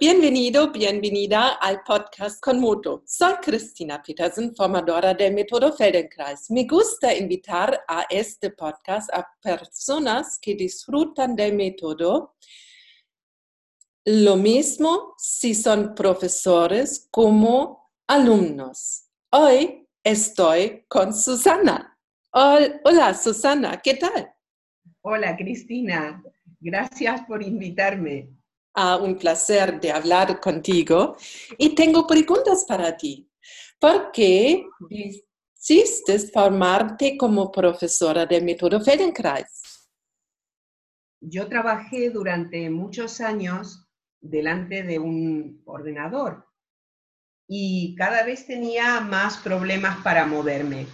Bienvenido, bienvenida al podcast con Moto. Soy Cristina Petersen, formadora del método Feldenkrais. Me gusta invitar a este podcast a personas que disfrutan del método. Lo mismo si son profesores como alumnos. Hoy estoy con Susana. Hola, Susana, ¿qué tal? Hola, Cristina. Gracias por invitarme. Ah, un placer de hablar contigo. Y tengo preguntas para ti. ¿Por qué decidiste formarte como profesora del método Feldenkrais? Yo trabajé durante muchos años delante de un ordenador y cada vez tenía más problemas para moverme.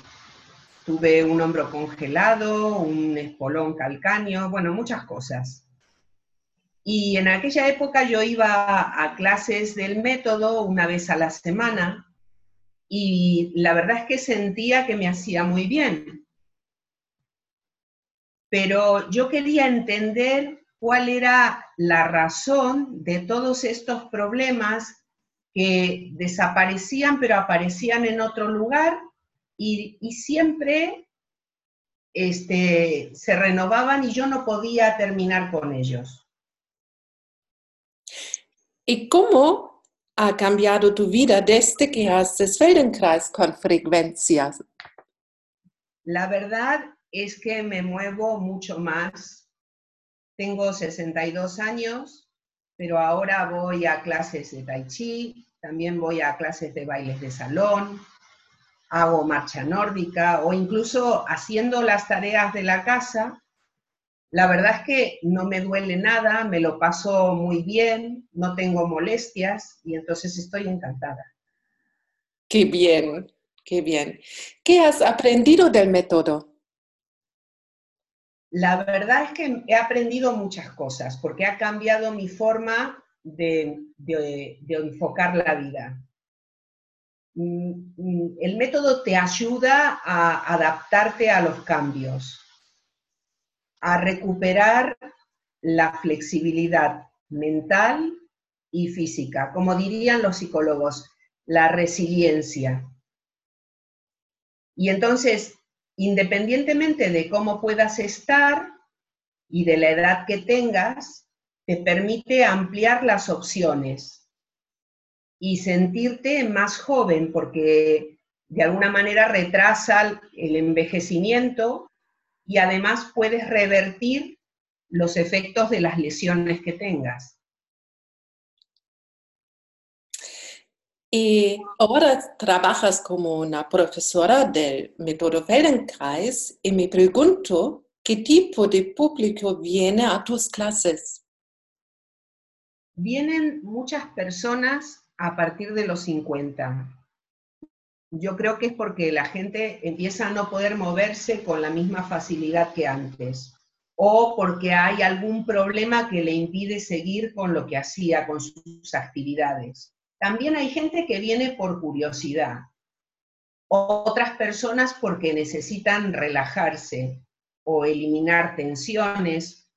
Tuve un hombro congelado, un espolón calcáneo, bueno, muchas cosas. Y en aquella época yo iba a clases del método una vez a la semana y la verdad es que sentía que me hacía muy bien. Pero yo quería entender cuál era la razón de todos estos problemas que desaparecían pero aparecían en otro lugar y, siempre este, se renovaban y yo no podía terminar con ellos. ¿Y cómo ha cambiado tu vida desde que haces Feldenkrais con frecuencias? La verdad es que me muevo mucho más. Tengo 62 años, pero ahora voy a clases de tai chi, también voy a clases de bailes de salón, hago marcha nórdica o incluso haciendo las tareas de la casa, la verdad es que no me duele nada, me lo paso muy bien, no tengo molestias y entonces estoy encantada. Qué bien, qué bien. ¿Qué has aprendido del método? La verdad es que he aprendido muchas cosas porque ha cambiado mi forma de, de enfocar la vida. Mm, mm, el método te ayuda a adaptarte a los cambios a recuperar la flexibilidad mental y física, como dirían los psicólogos, la resiliencia. Y entonces, independientemente de cómo puedas estar y de la edad que tengas, te permite ampliar las opciones y sentirte más joven porque de alguna manera retrasa el envejecimiento y además puedes revertir los efectos de las lesiones que tengas. Y ahora trabajas como una profesora del método Feldenkrais y me pregunto qué tipo de público viene a tus clases. Vienen muchas personas a partir de los 50 yo creo que es porque la gente empieza a no poder moverse con la misma facilidad que antes, o porque hay algún problema que le impide seguir con lo que hacía, con sus actividades. También hay gente que viene por curiosidad, otras personas porque necesitan relajarse o eliminar tensiones.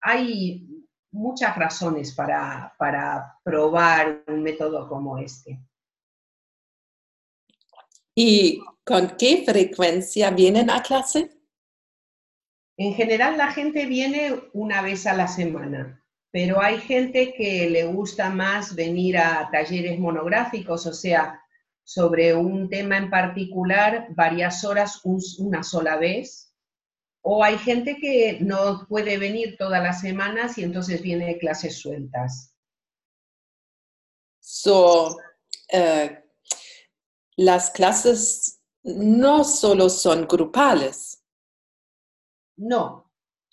Hay muchas razones para, para probar un método como este. ¿Y con qué frecuencia vienen a clase? En general la gente viene una vez a la semana, pero hay gente que le gusta más venir a talleres monográficos, o sea, sobre un tema en particular varias horas una sola vez. O hay gente que no puede venir todas las semanas y entonces viene clases sueltas. So, uh, las clases no solo son grupales. No,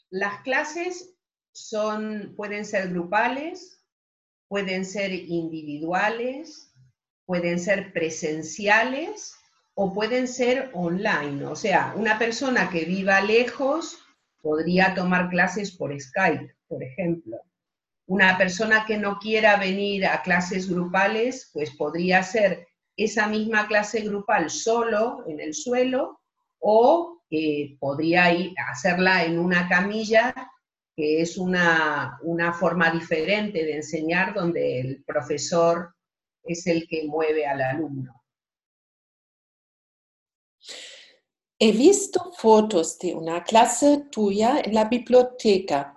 las clases son, pueden ser grupales, pueden ser individuales, pueden ser presenciales o pueden ser online. O sea, una persona que viva lejos podría tomar clases por Skype, por ejemplo. Una persona que no quiera venir a clases grupales, pues podría ser esa misma clase grupal solo en el suelo o eh, podría ir, hacerla en una camilla que es una, una forma diferente de enseñar donde el profesor es el que mueve al alumno. He visto fotos de una clase tuya en la biblioteca.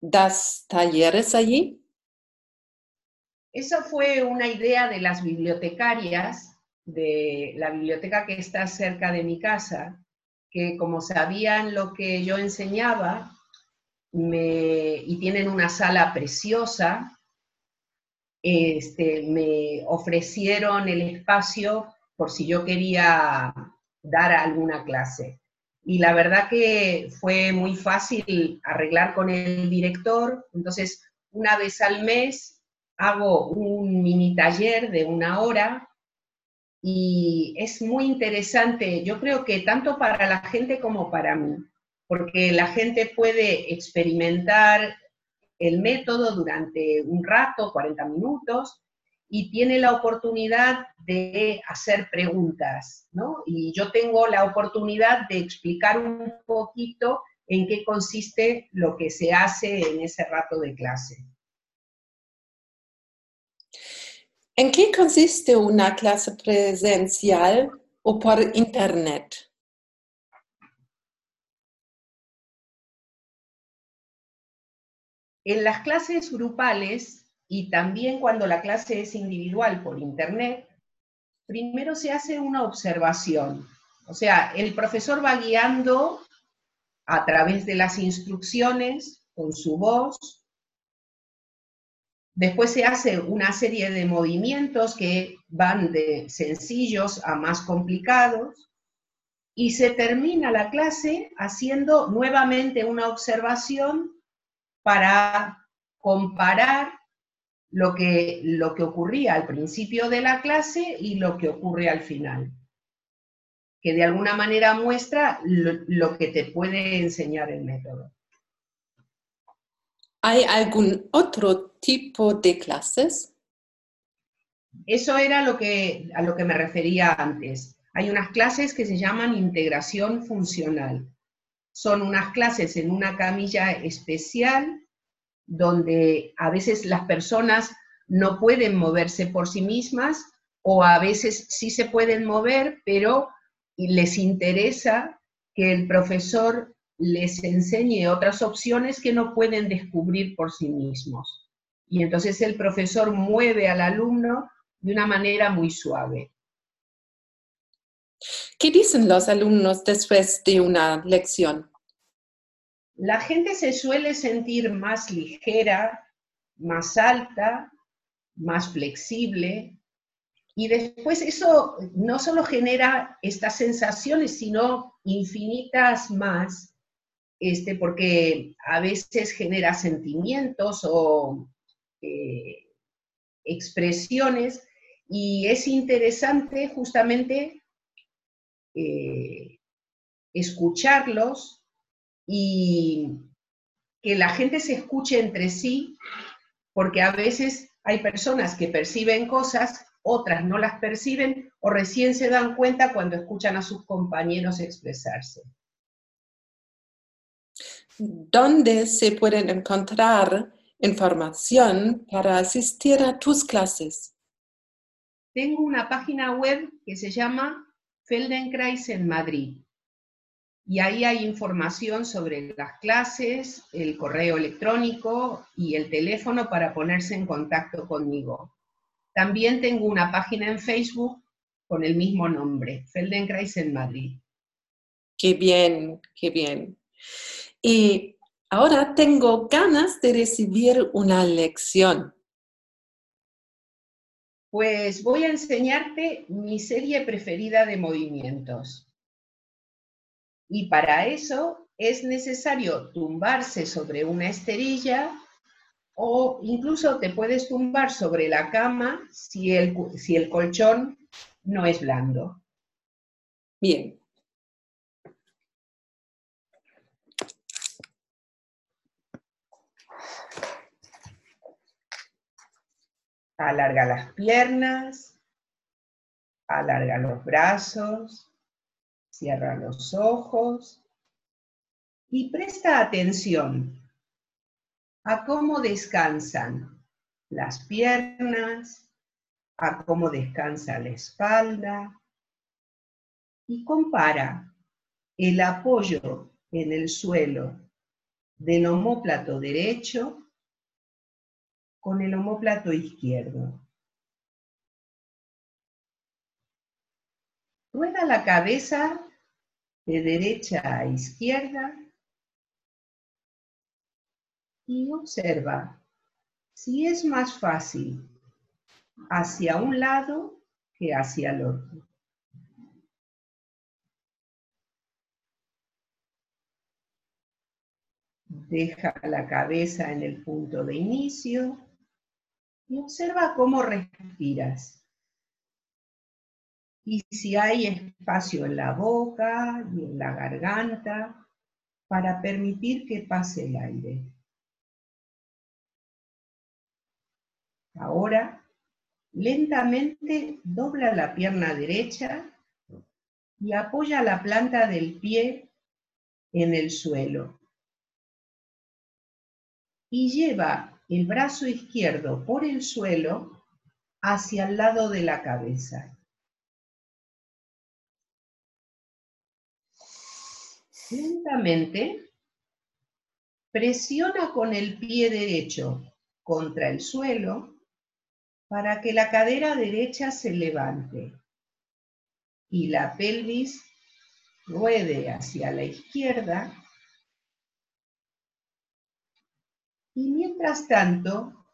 ¿Das talleres allí? Esa fue una idea de las bibliotecarias de la biblioteca que está cerca de mi casa, que como sabían lo que yo enseñaba y tienen una sala preciosa, este, me ofrecieron el espacio por si yo quería dar alguna clase. Y la verdad que fue muy fácil arreglar con el director, entonces una vez al mes hago un mini taller de una hora y es muy interesante, yo creo que tanto para la gente como para mí, porque la gente puede experimentar el método durante un rato, 40 minutos, y tiene la oportunidad de hacer preguntas, ¿no? Y yo tengo la oportunidad de explicar un poquito en qué consiste lo que se hace en ese rato de clase. ¿En qué consiste una clase presencial o por internet? En las clases grupales y también cuando la clase es individual por internet, primero se hace una observación. O sea, el profesor va guiando a través de las instrucciones con su voz Después se hace una serie de movimientos que van de sencillos a más complicados y se termina la clase haciendo nuevamente una observación para comparar lo que, lo que ocurría al principio de la clase y lo que ocurre al final, que de alguna manera muestra lo que te puede enseñar el método. ¿Hay algún otro tipo de clases? Eso era lo que, a lo que me refería antes. Hay unas clases que se llaman integración funcional. Son unas clases en una camilla especial donde a veces las personas no pueden moverse por sí mismas o a veces sí se pueden mover, pero les interesa que el profesor les enseñe otras opciones que no pueden descubrir por sí mismos. Y entonces el profesor mueve al alumno de una manera muy suave. ¿Qué dicen los alumnos después de una lección? La gente se suele sentir más ligera, más alta, más flexible, y después eso no solo genera estas sensaciones, sino infinitas más este, porque a veces genera sentimientos o eh, expresiones y es interesante justamente eh, escucharlos y que la gente se escuche entre sí, porque a veces hay personas que perciben cosas, otras no las perciben o recién se dan cuenta cuando escuchan a sus compañeros expresarse. ¿Dónde se pueden encontrar información para asistir a tus clases? Tengo una página web que se llama Feldenkrais en Madrid. Y ahí hay información sobre las clases, el correo electrónico y el teléfono para ponerse en contacto conmigo. También tengo una página en Facebook con el mismo nombre, Feldenkrais en Madrid. Qué bien, qué bien. Y ahora tengo ganas de recibir una lección. Pues voy a enseñarte mi serie preferida de movimientos. Y para eso es necesario tumbarse sobre una esterilla o incluso te puedes tumbar sobre la cama si el, si el colchón no es blando. Bien, Alarga las piernas, alarga los brazos, cierra los ojos. Y presta atención a cómo descansan las piernas, a cómo descansa la espalda. Y compara el apoyo en el suelo del homóplato derecho con el homóplato izquierdo. Rueda la cabeza de derecha a izquierda y observa si es más fácil hacia un lado que hacia el otro. Deja la cabeza en el punto de inicio y observa cómo respiras. Y si hay espacio en la boca y en la garganta para permitir que pase el aire. Ahora, lentamente dobla la pierna derecha y apoya la planta del pie en el suelo y lleva el brazo izquierdo por el suelo hacia el lado de la cabeza. Lentamente, presiona con el pie derecho contra el suelo para que la cadera derecha se levante y la pelvis ruede hacia la izquierda Y mientras tanto,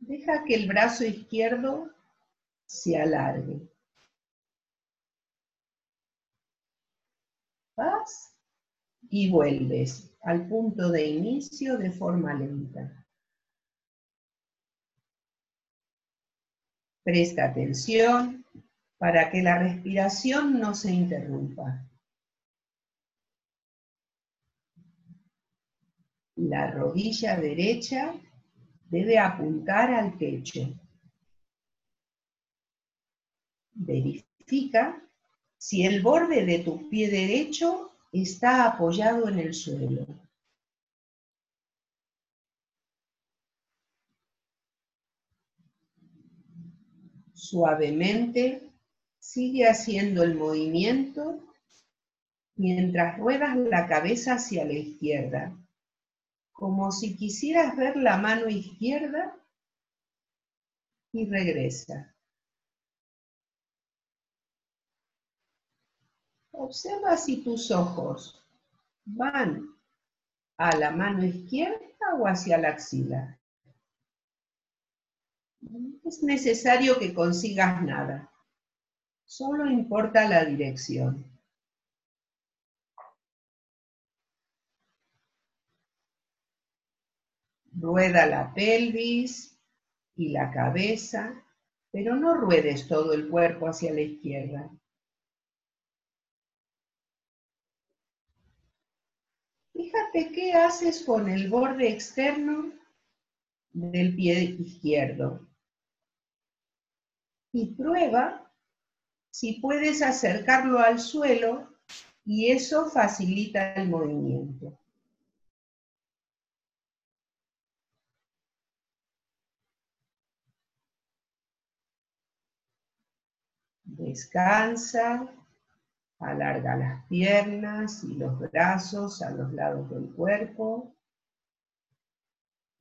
deja que el brazo izquierdo se alargue. Vas y vuelves al punto de inicio de forma lenta. Presta atención para que la respiración no se interrumpa. La rodilla derecha debe apuntar al techo. Verifica si el borde de tu pie derecho está apoyado en el suelo. Suavemente sigue haciendo el movimiento mientras ruedas la cabeza hacia la izquierda como si quisieras ver la mano izquierda y regresa. Observa si tus ojos van a la mano izquierda o hacia la axila. No es necesario que consigas nada, solo importa la dirección. Rueda la pelvis y la cabeza, pero no ruedes todo el cuerpo hacia la izquierda. Fíjate qué haces con el borde externo del pie izquierdo. Y prueba si puedes acercarlo al suelo y eso facilita el movimiento. Descansa, alarga las piernas y los brazos a los lados del cuerpo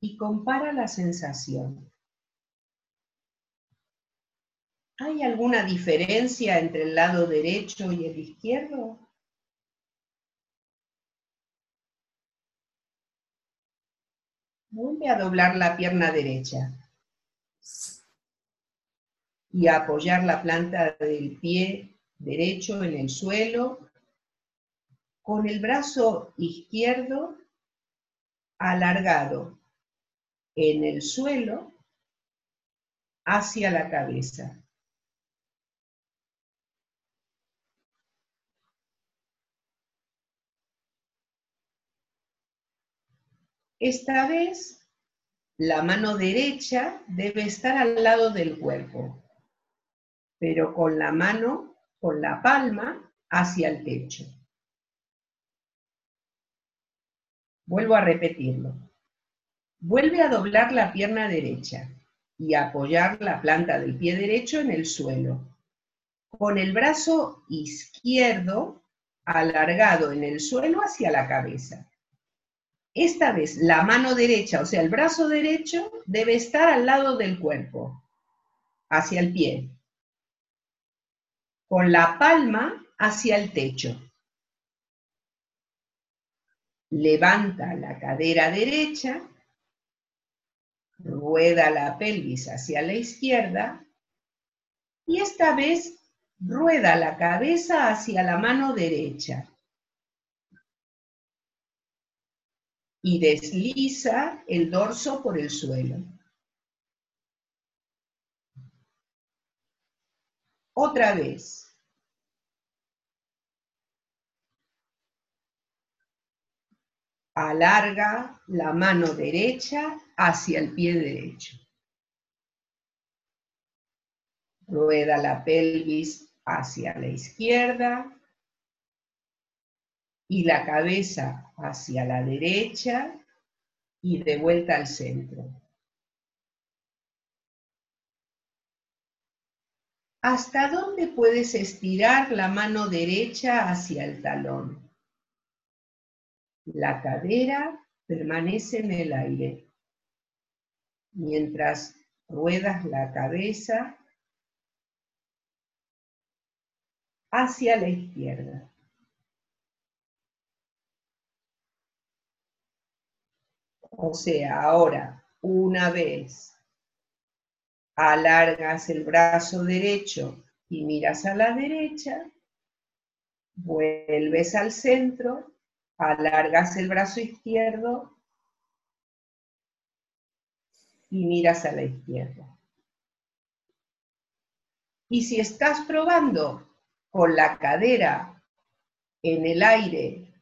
y compara la sensación. ¿Hay alguna diferencia entre el lado derecho y el izquierdo? Vuelve a doblar la pierna derecha y apoyar la planta del pie derecho en el suelo, con el brazo izquierdo alargado en el suelo hacia la cabeza. Esta vez, la mano derecha debe estar al lado del cuerpo pero con la mano, con la palma, hacia el techo. Vuelvo a repetirlo. Vuelve a doblar la pierna derecha y apoyar la planta del pie derecho en el suelo. Con el brazo izquierdo alargado en el suelo hacia la cabeza. Esta vez la mano derecha, o sea, el brazo derecho, debe estar al lado del cuerpo, hacia el pie, con la palma hacia el techo. Levanta la cadera derecha rueda la pelvis hacia la izquierda y esta vez rueda la cabeza hacia la mano derecha. Y desliza el dorso por el suelo. Otra vez. Alarga la mano derecha hacia el pie derecho. Rueda la pelvis hacia la izquierda y la cabeza hacia la derecha y de vuelta al centro. ¿Hasta dónde puedes estirar la mano derecha hacia el talón? La cadera permanece en el aire mientras ruedas la cabeza hacia la izquierda. O sea, ahora, una vez alargas el brazo derecho y miras a la derecha, vuelves al centro, alargas el brazo izquierdo y miras a la izquierda. Y si estás probando con la cadera en el aire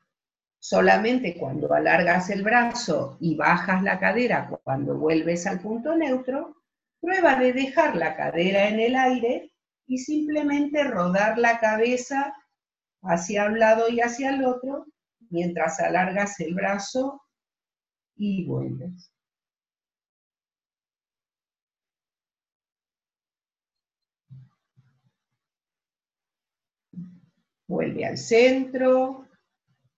solamente cuando alargas el brazo y bajas la cadera cuando vuelves al punto neutro, prueba de dejar la cadera en el aire y simplemente rodar la cabeza hacia un lado y hacia el otro mientras alargas el brazo y vuelves. Vuelve al centro,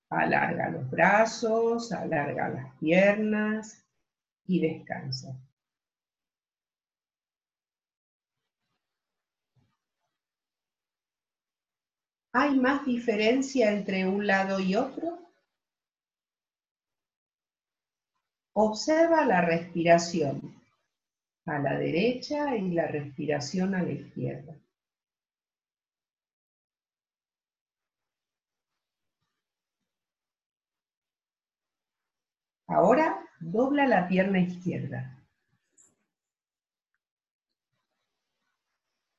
alarga los brazos, alarga las piernas y descansa. ¿Hay más diferencia entre un lado y otro? Observa la respiración a la derecha y la respiración a la izquierda. Ahora dobla la pierna izquierda.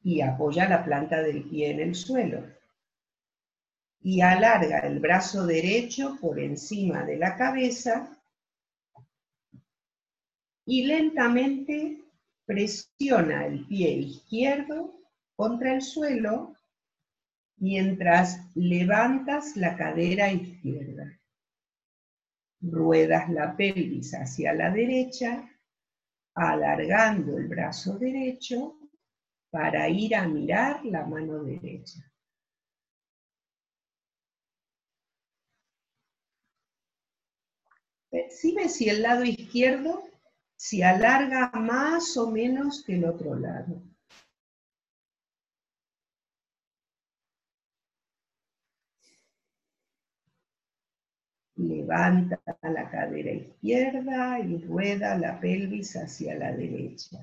Y apoya la planta del pie en el suelo. Y alarga el brazo derecho por encima de la cabeza. Y lentamente presiona el pie izquierdo contra el suelo mientras levantas la cadera izquierda ruedas la pelvis hacia la derecha, alargando el brazo derecho para ir a mirar la mano derecha. Percibe si el lado izquierdo se alarga más o menos que el otro lado. Levanta la cadera izquierda y rueda la pelvis hacia la derecha.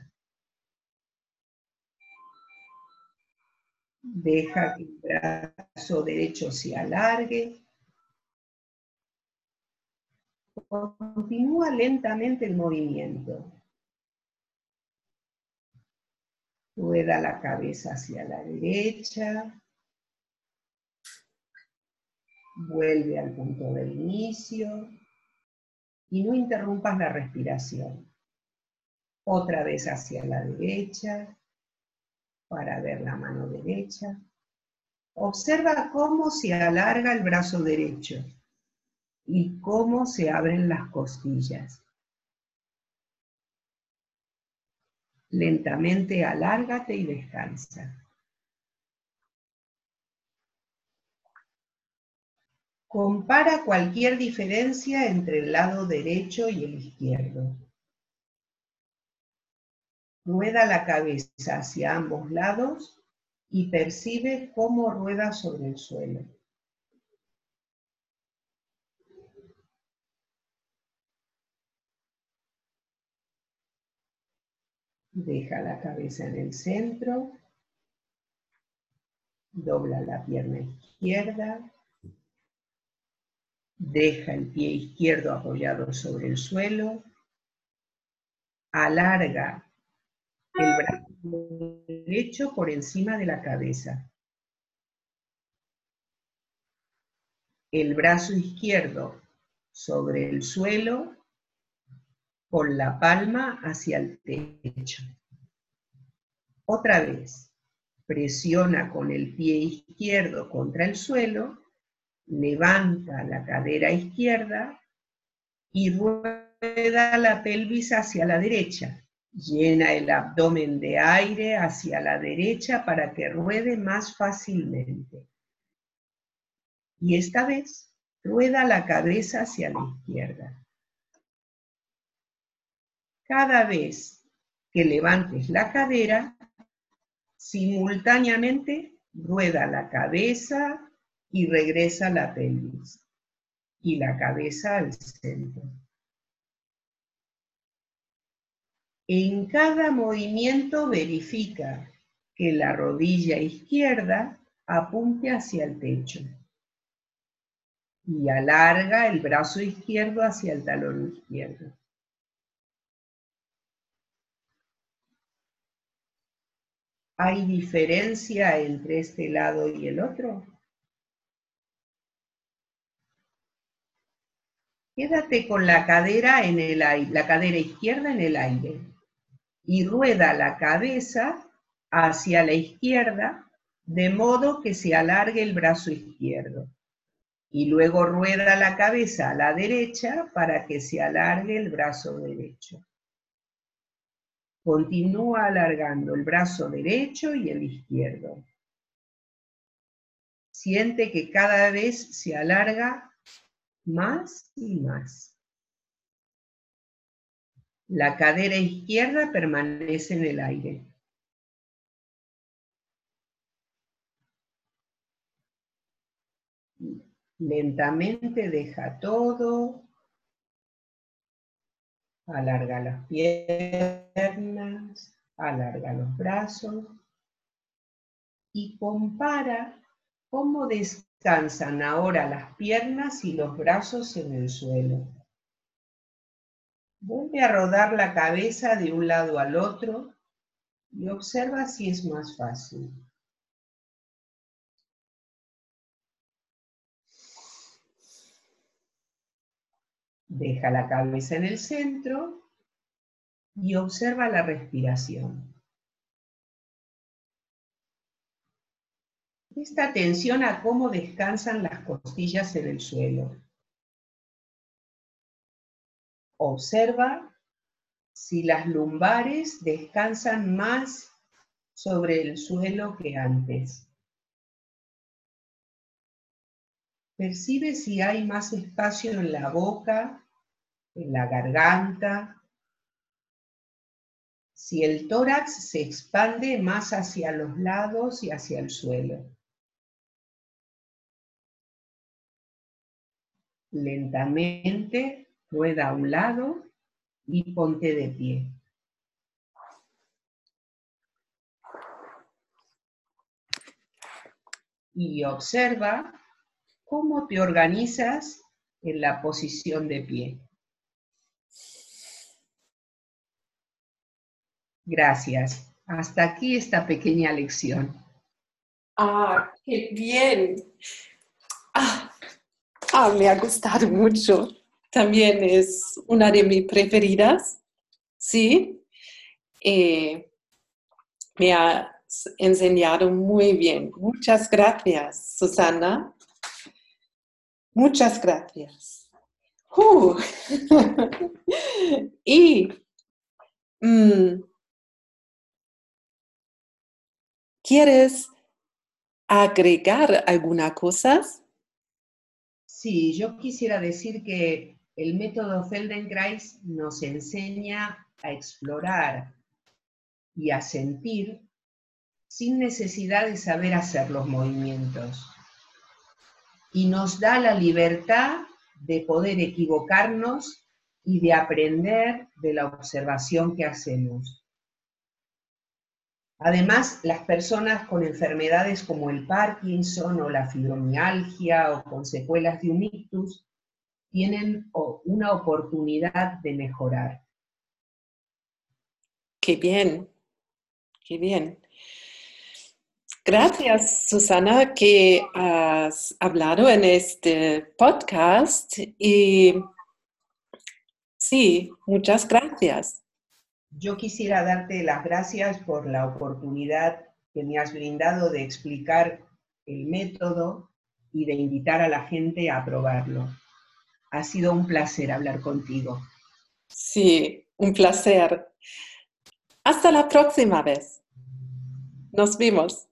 Deja que el brazo derecho se alargue. Continúa lentamente el movimiento. Rueda la cabeza hacia la derecha. Vuelve al punto del inicio y no interrumpas la respiración. Otra vez hacia la derecha para ver la mano derecha. Observa cómo se alarga el brazo derecho y cómo se abren las costillas. Lentamente alárgate y descansa. Compara cualquier diferencia entre el lado derecho y el izquierdo. Rueda la cabeza hacia ambos lados y percibe cómo rueda sobre el suelo. Deja la cabeza en el centro. Dobla la pierna izquierda. Deja el pie izquierdo apoyado sobre el suelo. Alarga el brazo derecho por encima de la cabeza. El brazo izquierdo sobre el suelo con la palma hacia el techo. Otra vez, presiona con el pie izquierdo contra el suelo levanta la cadera izquierda y rueda la pelvis hacia la derecha. Llena el abdomen de aire hacia la derecha para que ruede más fácilmente. Y esta vez rueda la cabeza hacia la izquierda. Cada vez que levantes la cadera, simultáneamente rueda la cabeza, y regresa la pelvis y la cabeza al centro. En cada movimiento verifica que la rodilla izquierda apunte hacia el techo y alarga el brazo izquierdo hacia el talón izquierdo. ¿Hay diferencia entre este lado y el otro? Quédate con la cadera, en el aire, la cadera izquierda en el aire y rueda la cabeza hacia la izquierda de modo que se alargue el brazo izquierdo. Y luego rueda la cabeza a la derecha para que se alargue el brazo derecho. Continúa alargando el brazo derecho y el izquierdo. Siente que cada vez se alarga más y más. La cadera izquierda permanece en el aire. Lentamente deja todo. Alarga las piernas, alarga los brazos y compara cómo descansan ahora las piernas y los brazos en el suelo. Vuelve a rodar la cabeza de un lado al otro y observa si es más fácil. Deja la cabeza en el centro y observa la respiración. Presta atención a cómo descansan las costillas en el suelo. Observa si las lumbares descansan más sobre el suelo que antes. Percibe si hay más espacio en la boca, en la garganta, si el tórax se expande más hacia los lados y hacia el suelo. Lentamente rueda a un lado y ponte de pie. Y observa cómo te organizas en la posición de pie. Gracias. Hasta aquí esta pequeña lección. Ah, qué bien. Ah, Ah, me ha gustado mucho. También es una de mis preferidas. Sí. Eh, me ha enseñado muy bien. Muchas gracias, Susana. Muchas gracias. Uh. y mm, ¿quieres agregar alguna cosa? Sí, yo quisiera decir que el método Feldenkrais nos enseña a explorar y a sentir sin necesidad de saber hacer los movimientos. Y nos da la libertad de poder equivocarnos y de aprender de la observación que hacemos. Además, las personas con enfermedades como el Parkinson o la fibromialgia o con secuelas de un ictus tienen una oportunidad de mejorar. Qué bien, qué bien. Gracias, Susana, que has hablado en este podcast y sí, muchas gracias. Yo quisiera darte las gracias por la oportunidad que me has brindado de explicar el método y de invitar a la gente a probarlo. Ha sido un placer hablar contigo. Sí, un placer. Hasta la próxima vez. Nos vemos.